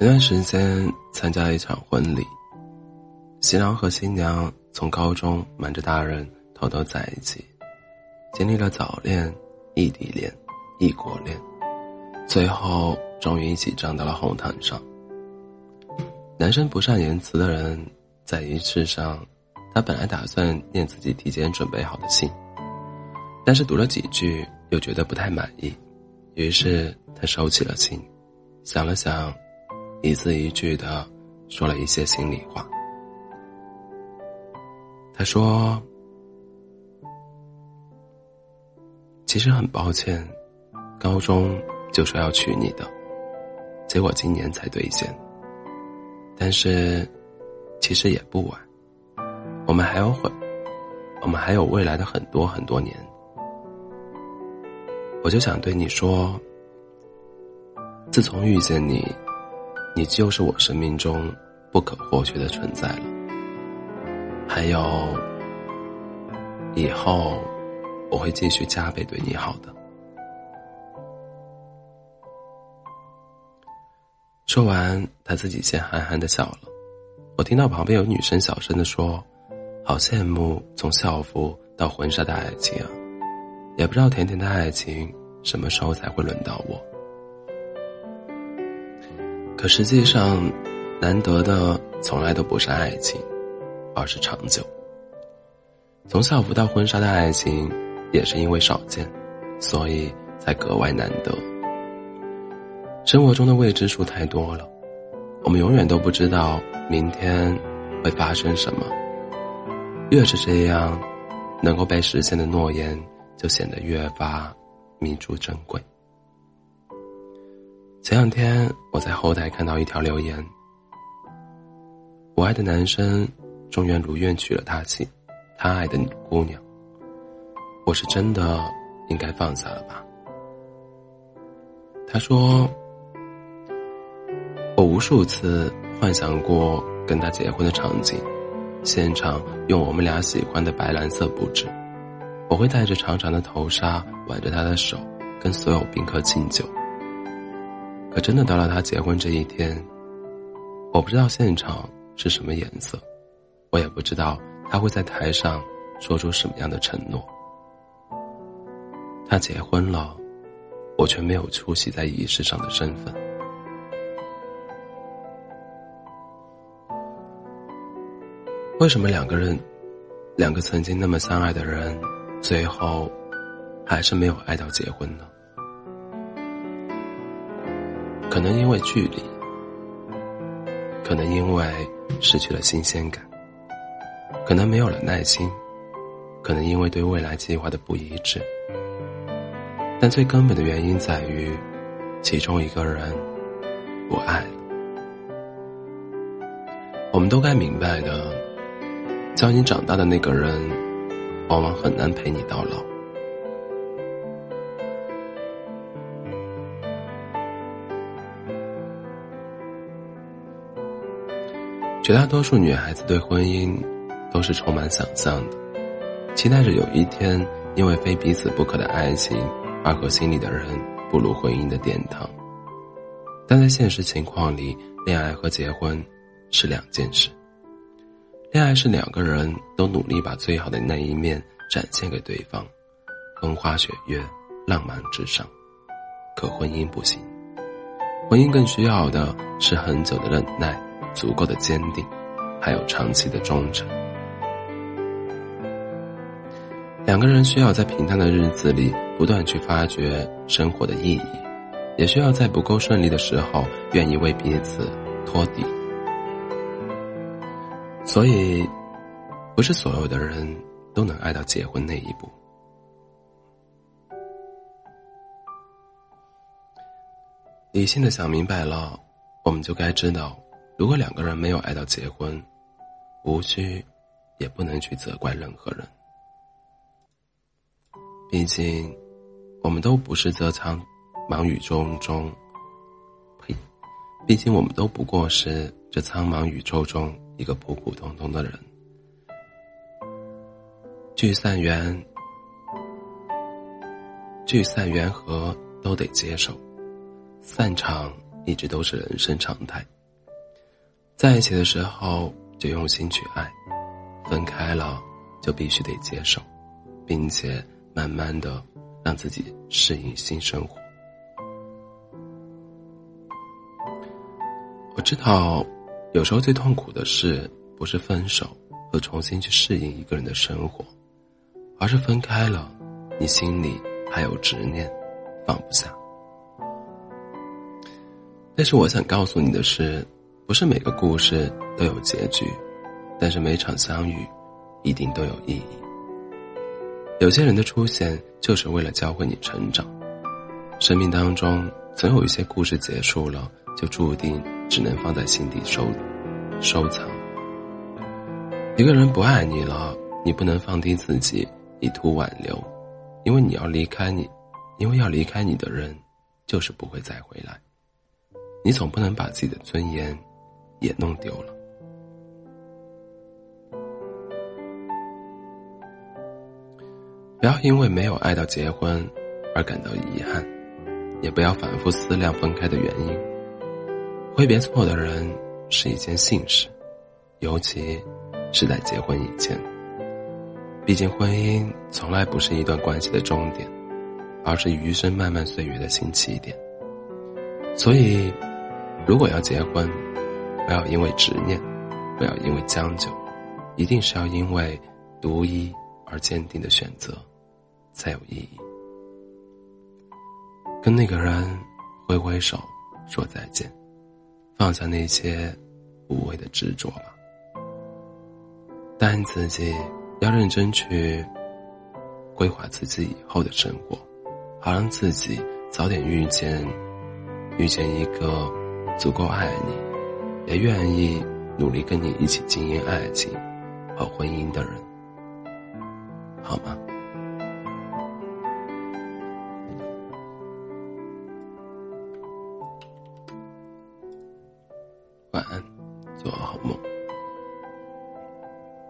前段时间参加了一场婚礼，新郎和新娘从高中瞒着大人偷偷在一起，经历了早恋、异地恋、异国恋，最后终于一起站到了红毯上。男生不善言辞的人，在仪式上，他本来打算念自己提前准备好的信，但是读了几句又觉得不太满意，于是他收起了信，想了想。一字一句的说了一些心里话。他说：“其实很抱歉，高中就说要娶你的，结果今年才兑现。但是，其实也不晚，我们还有很，我们还有未来的很多很多年。我就想对你说，自从遇见你。”你就是我生命中不可或缺的存在了。还有，以后我会继续加倍对你好的。说完，他自己先憨憨的笑了。我听到旁边有女生小声的说：“好羡慕从校服到婚纱的爱情啊！也不知道甜甜的爱情什么时候才会轮到我。”可实际上，难得的从来都不是爱情，而是长久。从校服到婚纱的爱情，也是因为少见，所以才格外难得。生活中的未知数太多了，我们永远都不知道明天会发生什么。越是这样，能够被实现的诺言，就显得越发弥足珍贵。前两天我在后台看到一条留言：“我爱的男生终于如愿娶了他妻，他爱的姑娘。我是真的应该放下了吧？”他说：“我无数次幻想过跟他结婚的场景，现场用我们俩喜欢的白蓝色布置，我会戴着长长的头纱，挽着他的手，跟所有宾客敬酒。”可真的到了他结婚这一天，我不知道现场是什么颜色，我也不知道他会在台上说出什么样的承诺。他结婚了，我却没有出席在仪式上的身份。为什么两个人，两个曾经那么相爱的人，最后还是没有爱到结婚呢？可能因为距离，可能因为失去了新鲜感，可能没有了耐心，可能因为对未来计划的不一致，但最根本的原因在于，其中一个人不爱了。我们都该明白的，教你长大的那个人，往往很难陪你到老。绝大多数女孩子对婚姻都是充满想象的，期待着有一天因为非彼此不可的爱情而和心里的人步入婚姻的殿堂。但在现实情况里，恋爱和结婚是两件事。恋爱是两个人都努力把最好的那一面展现给对方，风花雪月，浪漫至上。可婚姻不行，婚姻更需要的是很久的忍耐。足够的坚定，还有长期的忠诚。两个人需要在平淡的日子里不断去发掘生活的意义，也需要在不够顺利的时候愿意为彼此托底。所以，不是所有的人都能爱到结婚那一步。理性的想明白了，我们就该知道。如果两个人没有爱到结婚，无需，也不能去责怪任何人。毕竟，我们都不是这苍茫宇宙中，呸！毕竟我们都不过是这苍茫宇宙中一个普普通通的人。聚散缘，聚散缘合都得接受，散场一直都是人生常态。在一起的时候就用心去爱，分开了就必须得接受，并且慢慢的让自己适应新生活。我知道，有时候最痛苦的事不是分手和重新去适应一个人的生活，而是分开了，你心里还有执念，放不下。但是我想告诉你的是，不是每个故事都有结局，但是每场相遇，一定都有意义。有些人的出现就是为了教会你成长。生命当中总有一些故事结束了，就注定只能放在心底收收藏。一个人不爱你了，你不能放低自己以图挽留，因为你要离开你，因为要离开你的人，就是不会再回来。你总不能把自己的尊严也弄丢了。不要因为没有爱到结婚而感到遗憾，也不要反复思量分开的原因。挥别错的人是一件幸事，尤其是在结婚以前。毕竟婚姻从来不是一段关系的终点，而是余生漫漫岁月的新起点。所以。如果要结婚，不要因为执念，不要因为将就，一定是要因为独一而坚定的选择，才有意义。跟那个人挥挥手，说再见，放下那些无谓的执着吧。答应自己要认真去规划自己以后的生活，好让自己早点遇见，遇见一个。足够爱你，也愿意努力跟你一起经营爱情和婚姻的人，好吗？晚安，做好梦。